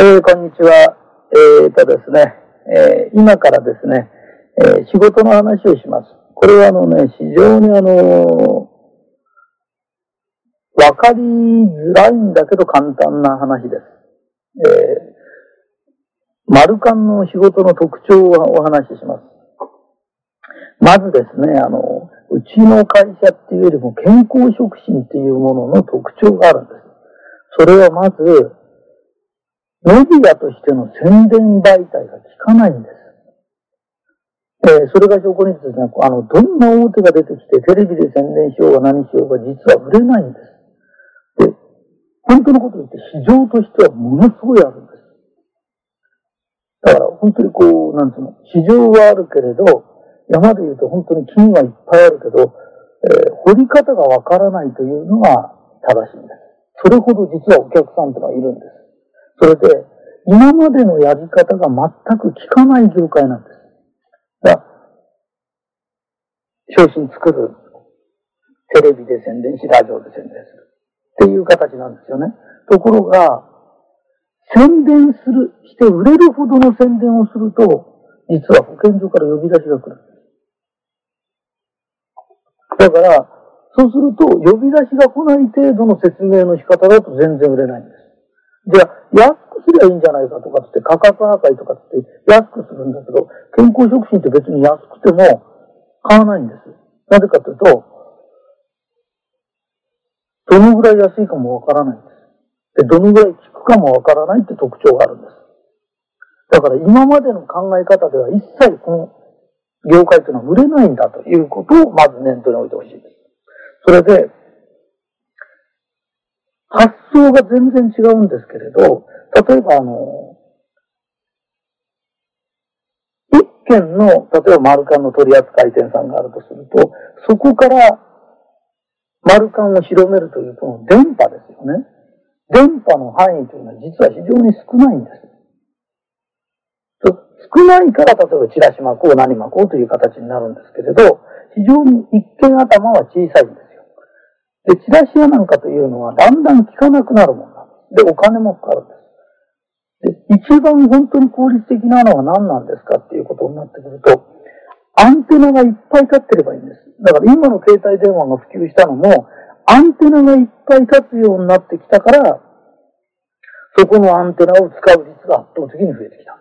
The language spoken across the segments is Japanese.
えー、こんにちは。えー、とですね、えー、今からですね、え仕事の話をします。これはあのね、非常にあのわかりづらいんだけど簡単な話です。えマルカンの仕事の特徴をお話しします。まずですね、あの、うちの会社っていうよりも健康促進っていうものの特徴があるんです。それはまず、メディアとしての宣伝媒体が効かないんです。えー、それが証拠にですね、あの、どんな大手が出てきて、テレビで宣伝しようが何しようが実は売れないんです。で、本当のことを言って市場としてはものすごいあるんです。だから本当にこう、なんつうの、市場はあるけれど、山で言うと本当に金はいっぱいあるけど、えー、掘り方がわからないというのが正しいんです。それほど実はお客さんというのはいるんです。それで、今までのやり方が全く効かない業界なんです。だ商品作る。テレビで宣伝し、ラジオで宣伝する。っていう形なんですよね。ところが、宣伝する、して売れるほどの宣伝をすると、実は保健所から呼び出しが来る。だから、そうすると、呼び出しが来ない程度の説明の仕方だと全然売れないんです。じゃあ、安くすりゃいいんじゃないかとかって、価格破壊とかって安くするんだけど、健康食品って別に安くても買わないんです。なぜかというと、どのぐらい安いかもわからないんです。で、どのぐらい効くかもわからないって特徴があるんです。だから今までの考え方では一切この業界というのは売れないんだということをまず念頭に置いてほしいです。それで、発想が全然違うんですけれど、例えばあの、一軒の、例えばマルカンの取扱店さんがあるとすると、そこからマルカンを広めるというこの電波ですよね。電波の範囲というのは実は非常に少ないんです。少ないから、例えばチラシ巻こう何巻こうという形になるんですけれど、非常に一見頭は小さいんです。で、チラシ屋なんかというのはだんだん効かなくなるもんなんです。で、お金もかかるんです。で、一番本当に効率的なのは何なんですかっていうことになってくると、アンテナがいっぱい立ってればいいんです。だから今の携帯電話が普及したのも、アンテナがいっぱい立つようになってきたから、そこのアンテナを使う率が圧倒的に増えてきたん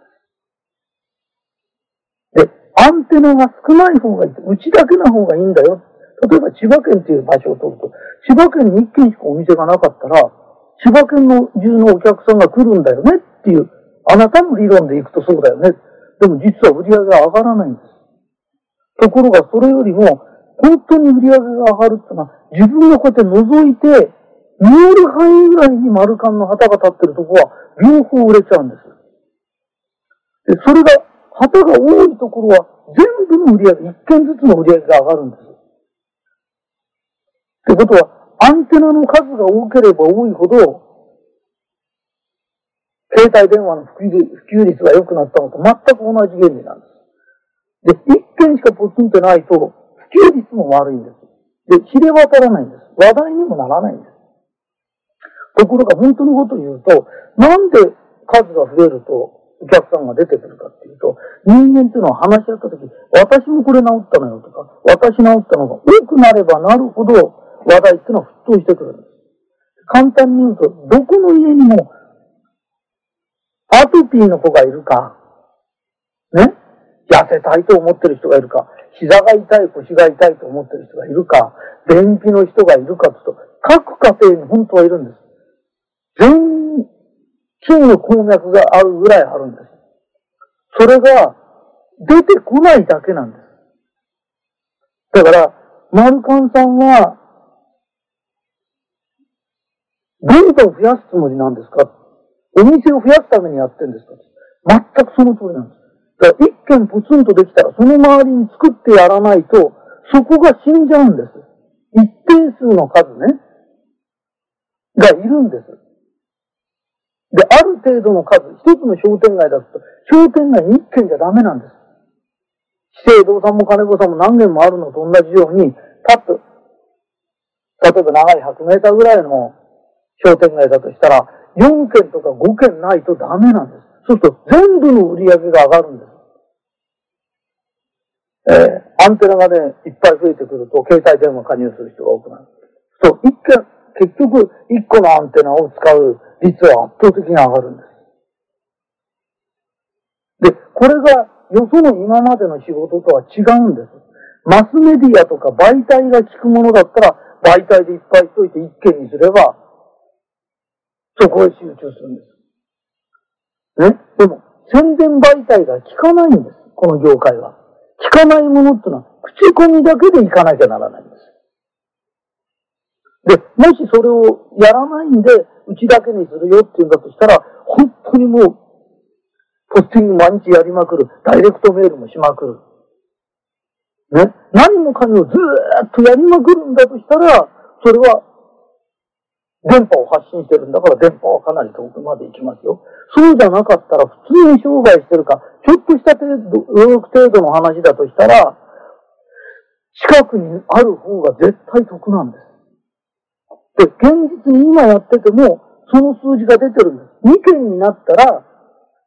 です。で、アンテナが少ない方がいい。うちだけな方がいいんだよ。例えば千葉県っていう場所を取ると、千葉県に一軒しかお店がなかったら、千葉県の中のお客さんが来るんだよねっていう、あなたの理論でいくとそうだよね。でも実は売り上げが上がらないんです。ところがそれよりも、本当に売り上げが上がるってのは、自分がこうやって覗いて、見える範囲ぐらいに丸缶の旗が立ってるとこは、両方売れちゃうんです。で、それが、旗が多いところは、全部の売り上げ、一件ずつの売り上げが上がるんです。ってことは、アンテナの数が多ければ多いほど、携帯電話の普及率が良くなったのと全く同じ原理なんです。で、一件しかポツンってないと、普及率も悪いんです。で、知れ渡らないんです。話題にもならないんです。ところが本当のことを言うと、なんで数が増えるとお客さんが出てくるかっていうと、人間っていうのは話し合ったとき、私もこれ治ったのよとか、私治ったのが多くなればなるほど、話題っていうのは沸騰してくるんです。簡単に言うと、どこの家にも、アトピーの子がいるか、ね痩せたいと思ってる人がいるか、膝が痛い、腰が痛いと思ってる人がいるか、便秘の人がいるかと、各家庭に本当はいるんです。全筋の鉱脈があるぐらいあるんです。それが出てこないだけなんです。だから、マルカンさんはを増やすつもりなんですか？お店を増やすためにやってんですか？全くその通りなんです。だから一軒ポツンとできたら、その周りに作ってやらないと、そこが死んじゃうんです。一定数の数ね、がいるんです。で、ある程度の数、一つの商店街だと、商店街に一軒じゃダメなんです。資生堂さんも金子さんも何軒もあるのと同じように、パッと、例えば長い100メーターぐらいの商店街だとしたら、4件とか5件ないとダメなんです。そうすると全部の売り上げが上がるんです。えー、アンテナがね、いっぱい増えてくると、携帯電話加入する人が多くなる。そう、一件、結局、一個のアンテナを使う率は圧倒的に上がるんです。で、これが、よその今までの仕事とは違うんです。マスメディアとか媒体が効くものだったら、媒体でいっぱいしといて一件にすれば、そこへ集中するんです。ね？でも、宣伝媒体が効かないんです。この業界は。効かないものってのは、口コミだけでいかなきゃならないんです。で、もしそれをやらないんで、うちだけにするよっていうんだとしたら、本当にもう、ポスティング毎日やりまくる。ダイレクトメールもしまくる。ね？何もかもずーっとやりまくるんだとしたら、それは電波を発信してるんだから電波はかなり遠くまで行きますよ。そうじゃなかったら普通に商売してるか、ちょっとした程度、動く程度の話だとしたら、近くにある方が絶対得なんです。で、現実に今やってても、その数字が出てるんです。2件になったら、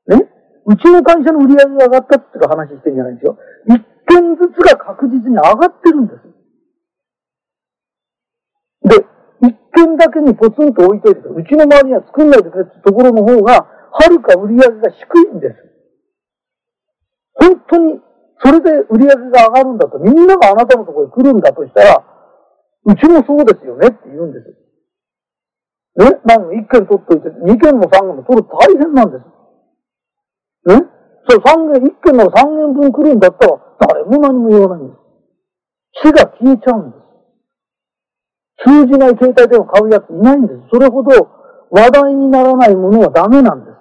ね、うちの会社の売り上げが上がったっていう話してるんじゃないんですよ。1件ずつが確実に上がってるんです。で、一件だけにポツンと置いといて、うちの周りには作んないでくれってところの方が、はるか売り上げが低いんです。本当に、それで売り上げが上がるんだと、みんながあなたのところに来るんだとしたら、うちもそうですよねって言うんです。ね？なんか一件取っといて、二件も三件も取る大変なんです。ね？そう、三件、一件なら三件分来るんだったら、誰も何も言わないんです。死が消えちゃうんです。通じない携帯電話買うやついないんです。それほど話題にならないものはダメなんです。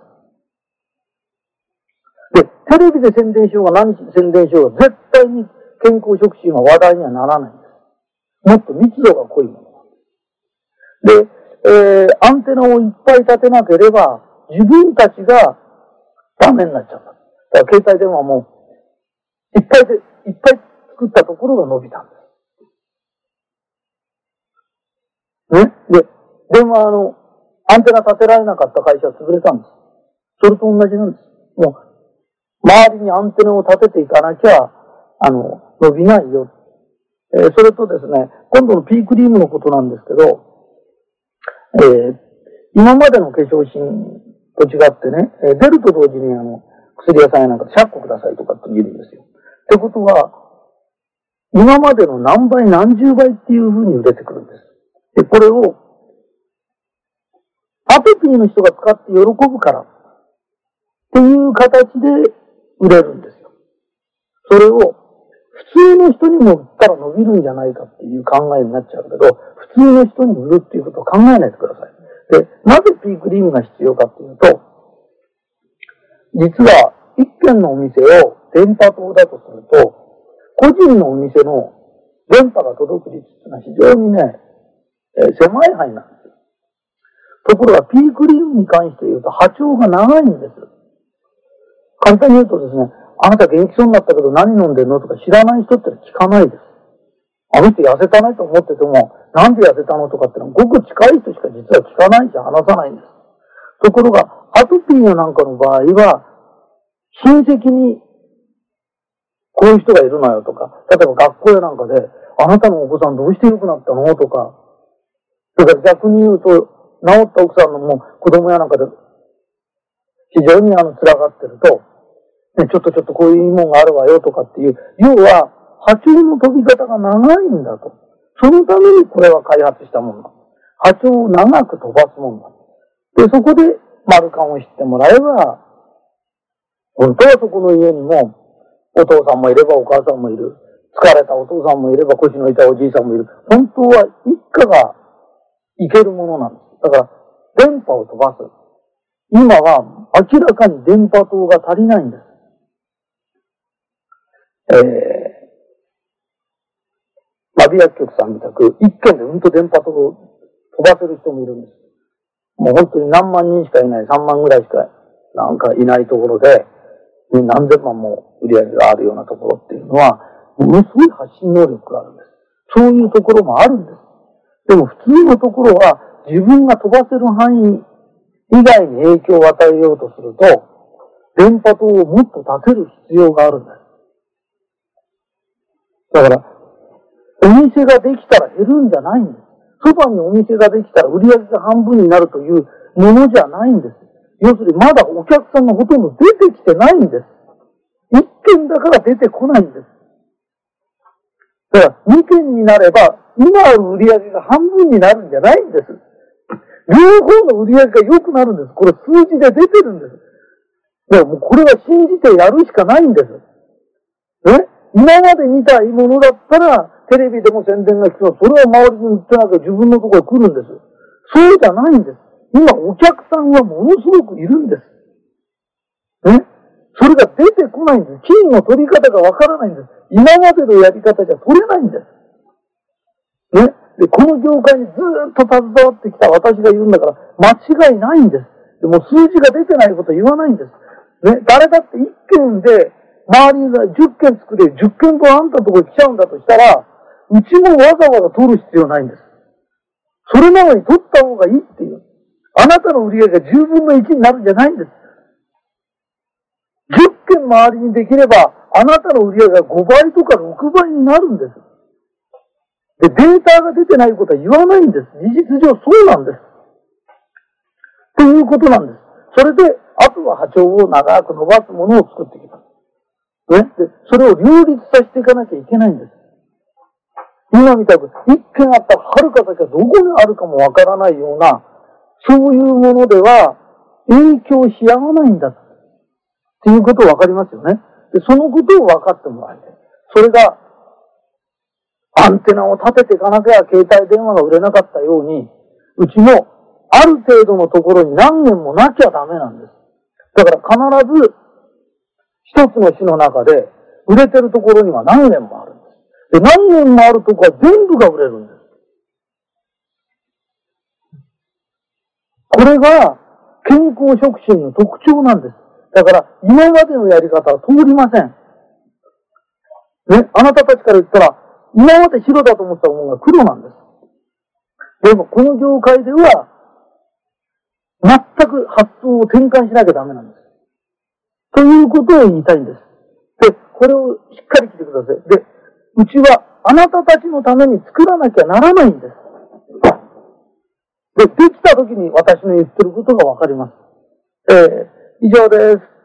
で、テレビで宣伝しようが何宣伝しようが絶対に健康食品は話題にはならないんです。もっと密度が濃いもので、えー、アンテナをいっぱい立てなければ自分たちがダメになっちゃう。だから携帯電話もいっぱいで、いっぱい作ったところが伸びたんです。ね。で、電話あの、アンテナ立てられなかった会社は潰れたんです。それと同じなんです。もう、周りにアンテナを立てていかなきゃ、あの、伸びないよ。えー、それとですね、今度のピークリームのことなんですけど、えー、今までの化粧品と違ってね、え出ると同時にあの、薬屋さんやなんかで100個くださいとかって言うんですよ。ってことは、今までの何倍何十倍っていうふうに売れてくるんです。で、これを、アトピーの人が使って喜ぶからっていう形で売れるんですよ。それを普通の人にも売ったら伸びるんじゃないかっていう考えになっちゃうけど、普通の人に売るっていうことを考えないでください。で、なぜピークリームが必要かっていうと、実は一軒のお店を電波塔だとすると、個人のお店の電波が届く率っていうのは非常にね、え、狭い範囲なんですよ。ところが、ピークリームに関して言うと波長が長いんです。簡単に言うとですね、あなた元気そうになったけど何飲んでんのとか知らない人って聞かないです。あの人痩せたねと思ってても、なんで痩せたのとかってのはごく近い人しか実は聞かないし話さないんです。ところが、アトピーやなんかの場合は、親戚にこういう人がいるのよとか、例えば学校やなんかで、あなたのお子さんどうして良くなったのとか、それから逆に言うと、治った奥さんのも子供やなんかで、非常にあの、辛がってると、ね、ちょっとちょっとこういうもんがあるわよとかっていう、要は、波長の飛び方が長いんだと。そのためにこれは開発したもんだ。波長を長く飛ばすもんだ。で、そこで丸感を知ってもらえば、本当はそこの家にも、お父さんもいればお母さんもいる。疲れたお父さんもいれば腰の痛いおじいさんもいる。本当は一家がいけるものなんです。だから、電波を飛ばす。今は明らかに電波塔が足りないんです。えー、ナビ薬局さんみたく、一件でうんと電波塔を飛ばせる人もいるんです。もう本当に何万人しかいない、3万ぐらいしかなんかいないところで、何千万も売り上げがあるようなところっていうのは、ものすごい発信能力があるんです。そういうところもあるんです。でも普通のところは自分が飛ばせる範囲以外に影響を与えようとすると、電波塔をもっと立てる必要があるんです。だから、お店ができたら減るんじゃないんです。そばにお店ができたら売り上げが半分になるというものじゃないんです。要するにまだお客さんがほとんど出てきてないんです。一軒だから出てこないんです。だから二軒になれば今ある売り上げが半分になるんじゃないんです。両方の売り上げが良くなるんです。これ数字で出てるんです。だからもうこれは信じてやるしかないんです。え今まで見たいものだったら、テレビでも宣伝が必要。それは周りに売ってなきゃ自分のところに来るんです。そうじゃないんです。今お客さんはものすごくいるんです。ね？それが出てこないんです。金の取り方がわからないんです。今までのやり方じゃ取れないんです。ね？で、この業界にずっと携わってきた私が言うんだから、間違いないんです。でも数字が出てないこと言わないんです。ね、誰だって一件で周りが10件作れ、10件分あんたのところに来ちゃうんだとしたら、うちもわざわざ取る必要ないんです。それなのに取った方がいいっていう。あなたの売り上げが10分の1になるんじゃないんです。10件周りにできれば、あなたの売り上げが5倍とか6倍になるんです。で、データが出てないことは言わないんです。事実上そうなんです。ということなんです。それで、あとは波長を長く伸ばすものを作ってきた。ね。で、それを両立させていかなきゃいけないんです。今みたく、一見あったら、はるか先はどこにあるかもわからないような、そういうものでは、影響し合わないんだ。っていうことわかりますよね。で、そのことを分かってもらいたい。それが、アンテナを立てていかなきゃ携帯電話が売れなかったように、うちもある程度のところに何年もなきゃダメなんです。だから必ず一つの市の中で売れてるところには何年もあるんです。で、何年もあるとこは全部が売れるんです。これが健康促進の特徴なんです。だから今までのやり方は通りません。ね、あなたたちから言ったら、今まで白だと思ったものが黒なんです。でもこの業界では、全く発想を転換しなきゃダメなんです。ということを言いたいんです。で、これをしっかり聞いてください。で、うちはあなたたちのために作らなきゃならないんです。で、できた時に私の言ってることがわかります。えー、以上です。